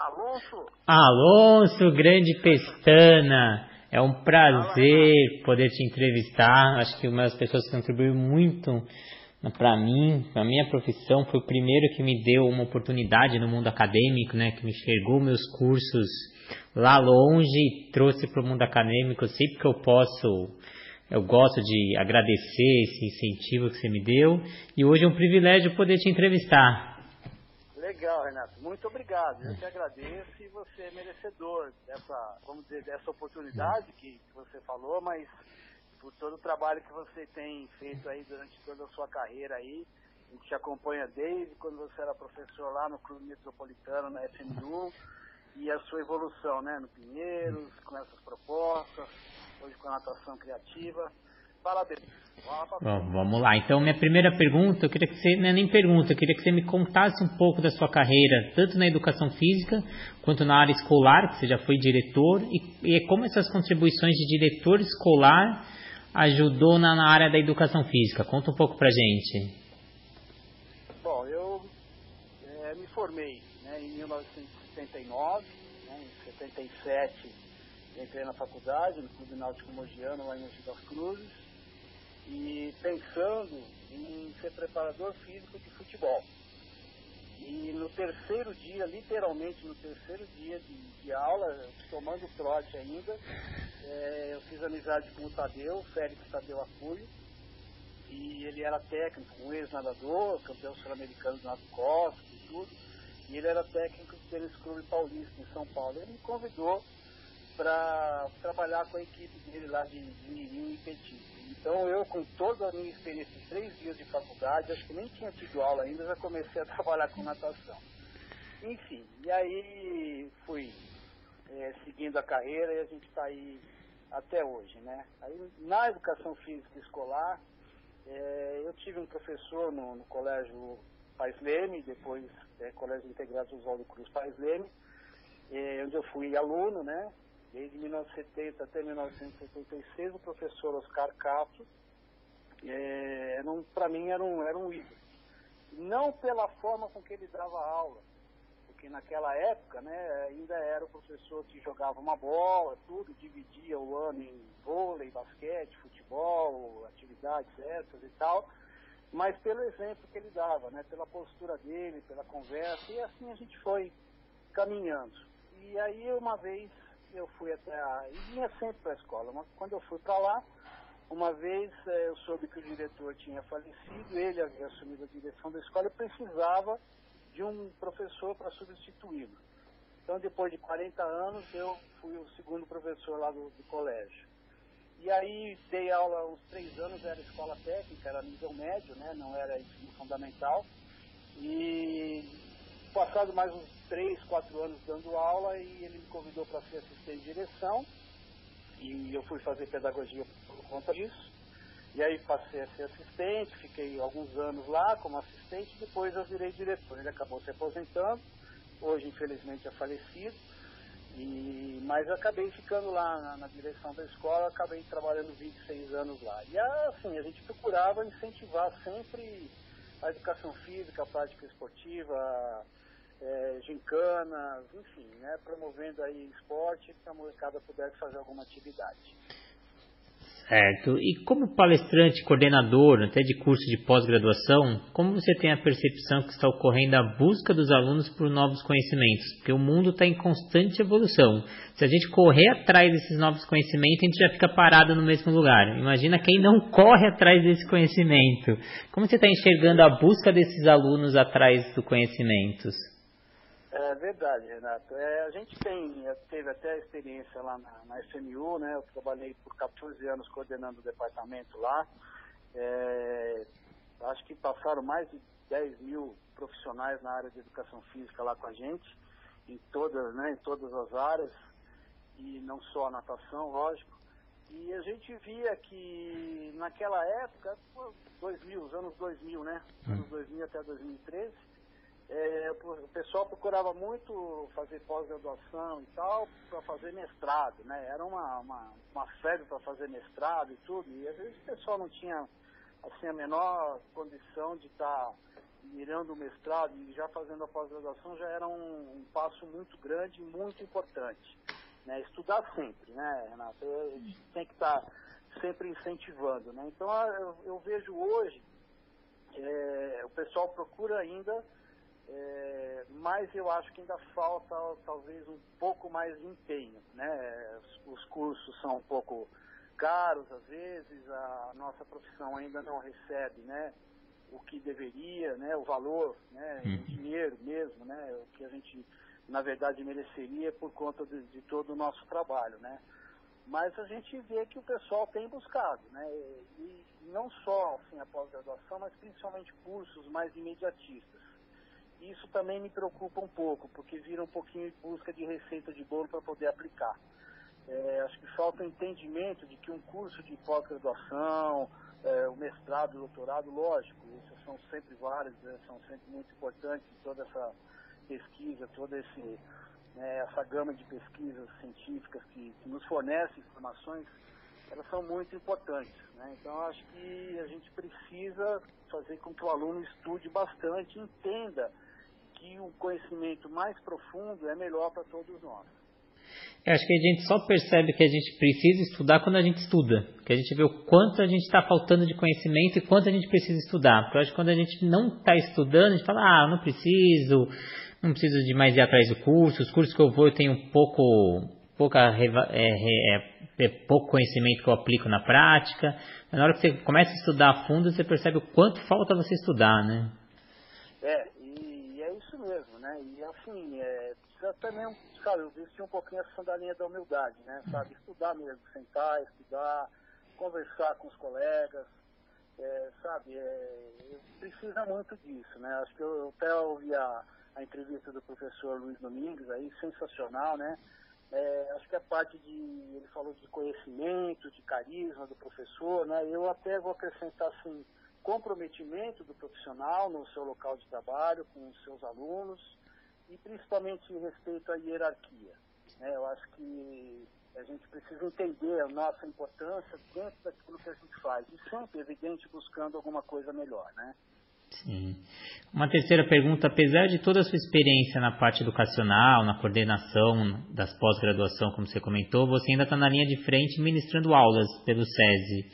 Alonso. Alonso, grande Pestana. É um prazer poder te entrevistar. Acho que uma das pessoas que contribuiu muito para mim, para minha profissão, foi o primeiro que me deu uma oportunidade no mundo acadêmico, né? Que me enxergou meus cursos lá longe e trouxe para o mundo acadêmico sempre que eu posso. Eu gosto de agradecer esse incentivo que você me deu e hoje é um privilégio poder te entrevistar. Legal, Renato. Muito obrigado. Eu te agradeço e você é merecedor dessa, vamos dizer, dessa oportunidade que você falou, mas por todo o trabalho que você tem feito aí durante toda a sua carreira aí. A gente te acompanha desde quando você era professor lá no Clube Metropolitano, na FMU, e a sua evolução, né, no Pinheiros, com essas propostas, hoje com a natação criativa. Parabéns. Bom, vamos lá. Então, minha primeira pergunta, eu queria que você, não é nem pergunta, eu queria que você me contasse um pouco da sua carreira, tanto na educação física quanto na área escolar, que você já foi diretor, e, e como essas contribuições de diretor escolar ajudou na, na área da educação física. Conta um pouco pra gente. Bom, eu é, me formei né, em 1979, né, em 77 entrei na faculdade, no Clube Náutico Mogiano, lá em Mogi das Cruzes, e pensando em ser preparador físico de futebol. E no terceiro dia, literalmente no terceiro dia de, de aula, tomando trote ainda, é, eu fiz amizade com o Tadeu, Félix Tadeu Acúlio, e ele era técnico, um ex-nadador, campeão sul-americano do nado cósmico e tudo, e ele era técnico do Tênis Clube Paulista, em São Paulo. Ele me convidou para trabalhar com a equipe dele lá de, Mirim e Petit. Então eu, com toda a minha experiência três dias de faculdade, acho que nem tinha tido aula ainda, já comecei a trabalhar com natação. Enfim, e aí fui é, seguindo a carreira e a gente está aí até hoje, né? Aí, na educação física escolar, é, eu tive um professor no, no colégio Pais Leme, depois é, Colégio Integrado Oswaldo Cruz Pais Leme, é, onde eu fui aluno, né? Desde 1970 até 1976, o professor Oscar Castro, é, para mim era um, era um ídolo. Não pela forma com que ele dava aula, porque naquela época né, ainda era o professor que jogava uma bola, tudo, dividia o ano em vôlei, basquete, futebol, atividades essas e tal, mas pelo exemplo que ele dava, né, pela postura dele, pela conversa, e assim a gente foi caminhando. E aí uma vez eu fui até a. e vinha sempre para a escola, mas quando eu fui para lá, uma vez eh, eu soube que o diretor tinha falecido, ele havia assumido a direção da escola e precisava de um professor para substituí-lo. Então, depois de 40 anos, eu fui o segundo professor lá do, do colégio. E aí dei aula uns três anos, era escola técnica, era nível médio, né? não era ensino fundamental. E passado mais uns três, quatro anos dando aula e ele me convidou para ser assistente de direção e eu fui fazer pedagogia por conta disso. E aí passei a ser assistente, fiquei alguns anos lá como assistente, depois eu virei diretor. Ele acabou se aposentando, hoje infelizmente é falecido, e, mas acabei ficando lá na, na, direção da escola, acabei trabalhando 26 anos lá. E assim, a gente procurava incentivar sempre a educação física, a prática esportiva, é, gincanas, enfim, né, promovendo aí esporte que a molecada pudesse fazer alguma atividade. Certo. E como palestrante, coordenador, até de curso de pós-graduação, como você tem a percepção que está ocorrendo a busca dos alunos por novos conhecimentos? Porque o mundo está em constante evolução. Se a gente correr atrás desses novos conhecimentos, a gente já fica parado no mesmo lugar. Imagina quem não corre atrás desse conhecimento. Como você está enxergando a busca desses alunos atrás do conhecimentos? É verdade, Renato. É, a gente tem, teve até experiência lá na, na FMU, né? Eu trabalhei por 14 anos coordenando o departamento lá. É, acho que passaram mais de 10 mil profissionais na área de educação física lá com a gente, em todas, né, em todas as áreas, e não só a natação, lógico. E a gente via que naquela época, 2000, os anos 2000, né? Anos 2000 até 2013, é, o pessoal procurava muito fazer pós-graduação e tal para fazer mestrado, né? Era uma, uma, uma febre para fazer mestrado e tudo, e às vezes o pessoal não tinha assim a menor condição de estar tá mirando o mestrado e já fazendo a pós-graduação já era um, um, passo muito grande e muito importante. Né? Estudar sempre, né, Renato? A gente tem que estar tá sempre incentivando. Né? Então eu, eu vejo hoje, é, o pessoal procura ainda, é, mas eu acho que ainda falta talvez um pouco mais de empenho. Né? Os, os cursos são um pouco caros às vezes, a nossa profissão ainda não recebe, né? o que deveria, né, o valor, né, uhum. dinheiro mesmo, né, o que a gente na verdade mereceria por conta de, de, todo o nosso trabalho, né. Mas a gente vê que o pessoal tem buscado, né, e não só assim a pós-graduação, mas principalmente cursos mais imediatistas. Isso também me preocupa um pouco, porque vira um pouquinho em busca de receita de bolo para poder aplicar. É, acho que falta entendimento de que um curso de pós-graduação, é, o mestrado, o doutorado, lógico, isso são sempre vários, né, são sempre muito importantes toda essa pesquisa, toda esse, né, essa gama de pesquisas científicas que, que, nos fornecem informações, elas são muito importantes. Né? Então, acho que a gente precisa fazer com que o aluno estude bastante, entenda que o conhecimento mais profundo é melhor para todos nós. Eu acho que a gente só percebe que a gente precisa estudar quando a gente estuda. Que a gente vê o quanto a gente está faltando de conhecimento e quanto a gente precisa estudar. Porque eu acho que quando a gente não está estudando, a gente fala, ah, não preciso, não preciso de mais ir atrás do curso. Os cursos que eu vou eu tenho pouco, pouca, é, é, é, pouco conhecimento que eu aplico na prática. Mas na hora que você começa a estudar a fundo, você percebe o quanto falta você estudar, né? É, e é isso mesmo, né? E assim, é, precisa também sabe, eu vestir um pouquinho essa sandalinha da humildade, né? Sabe, estudar mesmo, sentar, estudar, conversar com os colegas, é, sabe, é, precisa muito disso, né? Acho que eu, eu até ouvi a, a entrevista do professor Luiz Domingues aí, sensacional, né? É, acho que a parte de, ele falou de conhecimento, de carisma do professor, né? Eu até vou acrescentar, assim, comprometimento do profissional no seu local de trabalho, com os seus alunos, e principalmente respeito à hierarquia. Né? Eu acho que a gente precisa entender a nossa importância dentro daquilo que a gente faz e sempre, evidente, buscando alguma coisa melhor, né? Sim. Uma terceira pergunta, apesar de toda a sua experiência na parte educacional, na coordenação das pós-graduação, como você comentou, você ainda está na linha de frente ministrando aulas pelo SESI.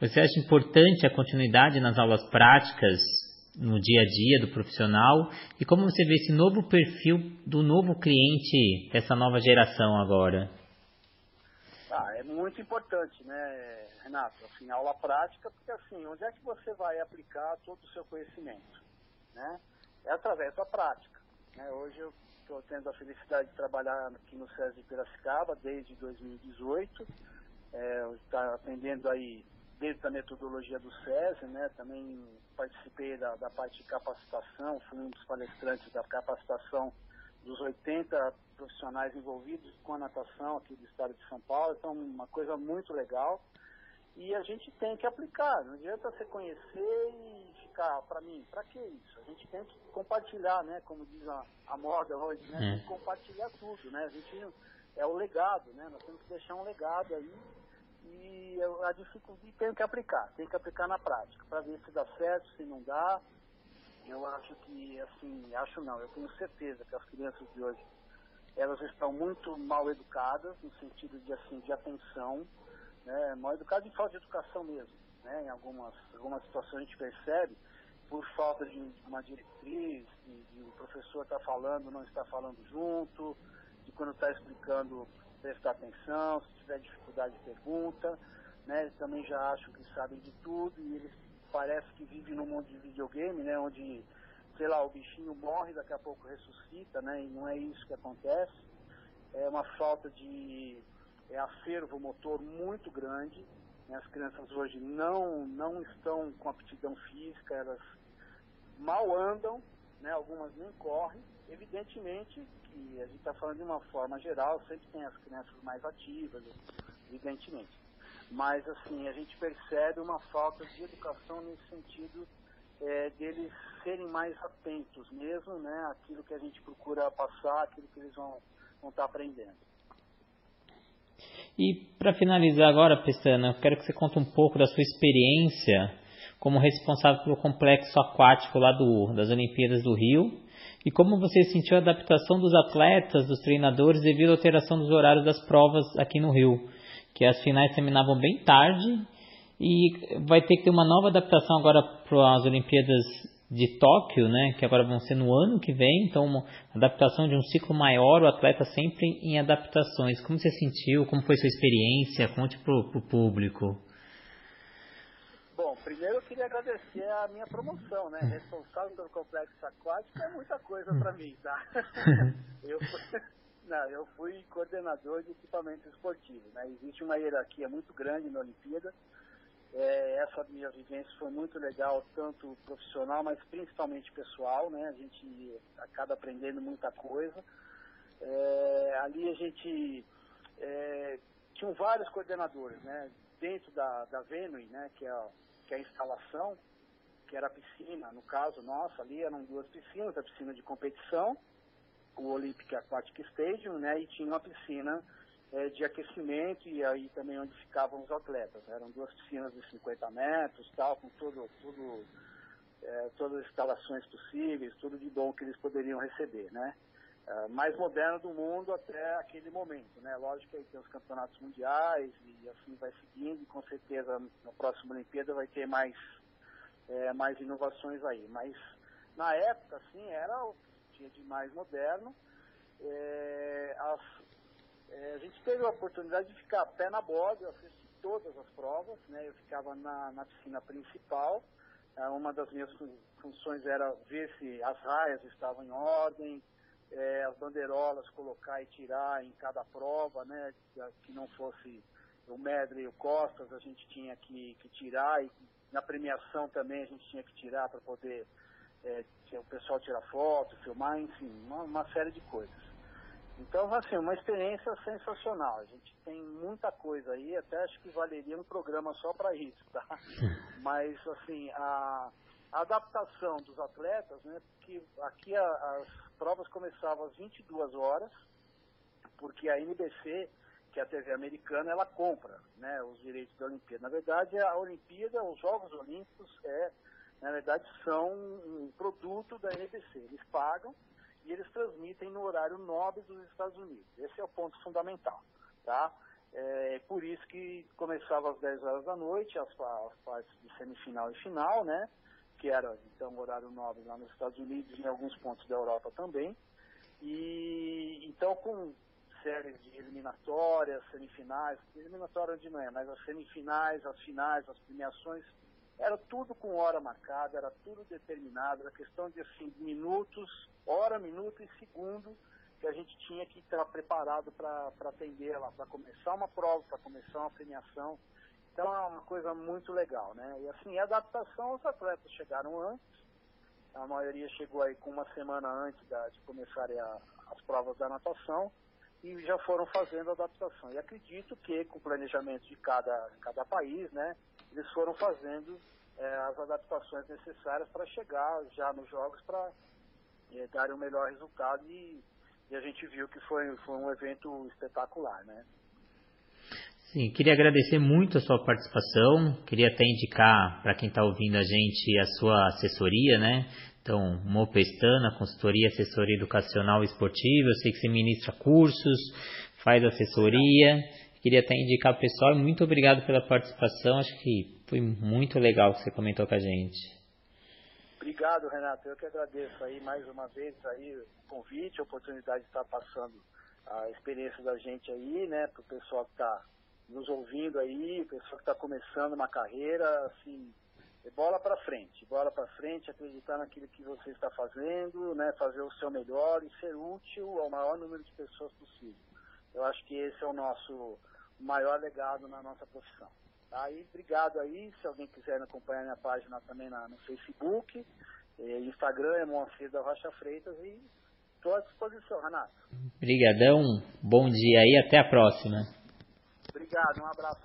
Você acha importante a continuidade nas aulas práticas no dia a dia do profissional e como você vê esse novo perfil do novo cliente dessa nova geração agora? Ah, é muito importante, né, Renato? Assim, aula prática, porque assim, onde é que você vai aplicar todo o seu conhecimento? Né? É através da prática. Né? Hoje eu estou tendo a felicidade de trabalhar aqui no SESI de Piracicaba desde 2018, é, está atendendo aí dentro da metodologia do SESI, né? Também participei da, da parte de capacitação, fui um dos palestrantes da capacitação dos 80 profissionais envolvidos com a natação aqui do estado de São Paulo, então uma coisa muito legal. E a gente tem que aplicar, não adianta você conhecer e ficar, para mim, para que isso? A gente tem que compartilhar, né? Como diz a, a moda hoje, né? Tem que é. compartilhar tudo, né? A gente é o legado, né? Nós temos que deixar um legado aí e a dificuldade tem que aplicar, tem que aplicar na prática, para ver se dá certo, se não dá. Eu acho que, assim, acho não, eu tenho certeza que as crianças de hoje, elas estão muito mal educadas, no sentido de, assim, de atenção, né, mal educadas em falta de educação mesmo. Né, em algumas, algumas situações a gente percebe, por falta de uma diretriz, de, de o professor está falando, não está falando junto, de quando está explicando prestar atenção, se tiver dificuldade pergunta, né? Eles também já acham que sabem de tudo e eles parece que vivem num mundo de videogame, né? Onde, sei lá, o bichinho morre, daqui a pouco ressuscita, né? E não é isso que acontece. É uma falta de é, acervo motor muito grande. Né? As crianças hoje não, não estão com aptidão física, elas mal andam, né? algumas nem correm. Evidentemente a gente está falando de uma forma geral, sempre tem as crianças mais ativas, evidentemente. Mas, assim, a gente percebe uma falta de educação nesse sentido é, deles serem mais atentos mesmo, né, aquilo que a gente procura passar, aquilo que eles vão estar tá aprendendo. E para finalizar agora, Pestana, eu quero que você conte um pouco da sua experiência como responsável pelo complexo aquático lá do, das Olimpíadas do Rio. E como você sentiu a adaptação dos atletas, dos treinadores, devido à alteração dos horários das provas aqui no Rio? Que as finais terminavam bem tarde e vai ter que ter uma nova adaptação agora para as Olimpíadas de Tóquio, né, que agora vão ser no ano que vem, então uma adaptação de um ciclo maior, o atleta sempre em adaptações. Como você sentiu? Como foi sua experiência? Conte para o público. Primeiro eu queria agradecer a minha promoção, né? Responsável pelo complexo aquático é muita coisa para mim, tá? eu, fui, não, eu fui coordenador de equipamento esportivo, né? Existe uma hierarquia muito grande na Olimpíada, é, essa minha vivência foi muito legal, tanto profissional, mas principalmente pessoal, né? A gente acaba aprendendo muita coisa. É, ali a gente é, tinha vários coordenadores, né? Dentro da, da Venue, né? Que é, que é a instalação, que era a piscina, no caso nossa, ali eram duas piscinas, a piscina de competição, o Olympic Aquatic Stadium, né? E tinha uma piscina é, de aquecimento e aí também onde ficavam os atletas. Eram duas piscinas de 50 metros, tal, com tudo, tudo é, todas as instalações possíveis, tudo de bom que eles poderiam receber, né? É, mais moderno do mundo até aquele momento, né? Lógico que aí tem os campeonatos mundiais e assim vai seguindo e com certeza na próxima Olimpíada vai ter mais, é, mais inovações aí. Mas na época, assim, era o tinha de mais moderno. É, as, é, a gente teve a oportunidade de ficar pé na borda, eu assisti todas as provas, né? Eu ficava na, na piscina principal. Uma das minhas funções era ver se as raias estavam em ordem, é, as bandeirolas colocar e tirar em cada prova, né? Que não fosse o Medley e o Costas, a gente tinha que, que tirar e na premiação também a gente tinha que tirar para poder é, o pessoal tirar foto, filmar, enfim, uma, uma série de coisas. Então, assim, uma experiência sensacional. A gente tem muita coisa aí, até acho que valeria um programa só para isso, tá? Mas, assim, a, a, adaptação dos atletas, né? Porque aqui a, as provas começavam às 22 horas, porque a NBC, que é a TV americana, ela compra, né? Os direitos da Olimpíada. Na verdade, a Olimpíada, os Jogos Olímpicos, é, na verdade, são um produto da NBC. Eles pagam e eles transmitem no horário nobre dos Estados Unidos. Esse é o ponto fundamental, tá? É por isso que começava às 10 horas da noite, as, as partes de semifinal e final, né? Que era, então, horário nobre lá nos Estados Unidos e em alguns pontos da Europa também. E, então, com séries de eliminatórias, semifinais, eliminatória de manhã, mas as semifinais, as finais, as premiações, era tudo com hora marcada, era tudo determinado, era questão de assim, minutos, hora, minuto e segundo que a gente tinha que estar preparado para atender lá, para começar uma prova, para começar uma premiação. Então é uma coisa muito legal, né? E assim, a adaptação, os atletas chegaram antes, a maioria chegou aí com uma semana antes da, de começarem a, as provas da natação e já foram fazendo a adaptação. E acredito que com o planejamento de cada, cada país, né, eles foram fazendo é, as adaptações necessárias para chegar já nos jogos para é, darem o melhor resultado e, e, a gente viu que foi, foi um evento espetacular, né? Sim, queria agradecer muito a sua participação, queria até indicar para quem está ouvindo a gente a sua assessoria, né? Então, Mopestana, consultoria, assessoria educacional e esportiva, eu sei que você ministra cursos, faz assessoria, Queria até indicar o pessoal, muito obrigado pela participação, acho que foi muito legal que você comentou com a gente. Obrigado, Renato. Eu que agradeço aí mais uma vez aí o convite, a oportunidade de estar passando a experiência da gente aí, né, para o pessoal que está nos ouvindo aí, o pessoal que está começando uma carreira, assim, é bola para frente, bola para frente, acreditar naquilo que você está fazendo, né, fazer o seu melhor e ser útil ao maior número de pessoas possível. Eu acho que esse é o nosso maior legado na nossa profissão. Tá? E obrigado aí, se alguém quiser acompanhar minha página também na, no Facebook, eh, Instagram é Moacir da Rocha Freitas e estou à disposição, Renato. Obrigadão, bom dia aí, até a próxima. Obrigado, um abraço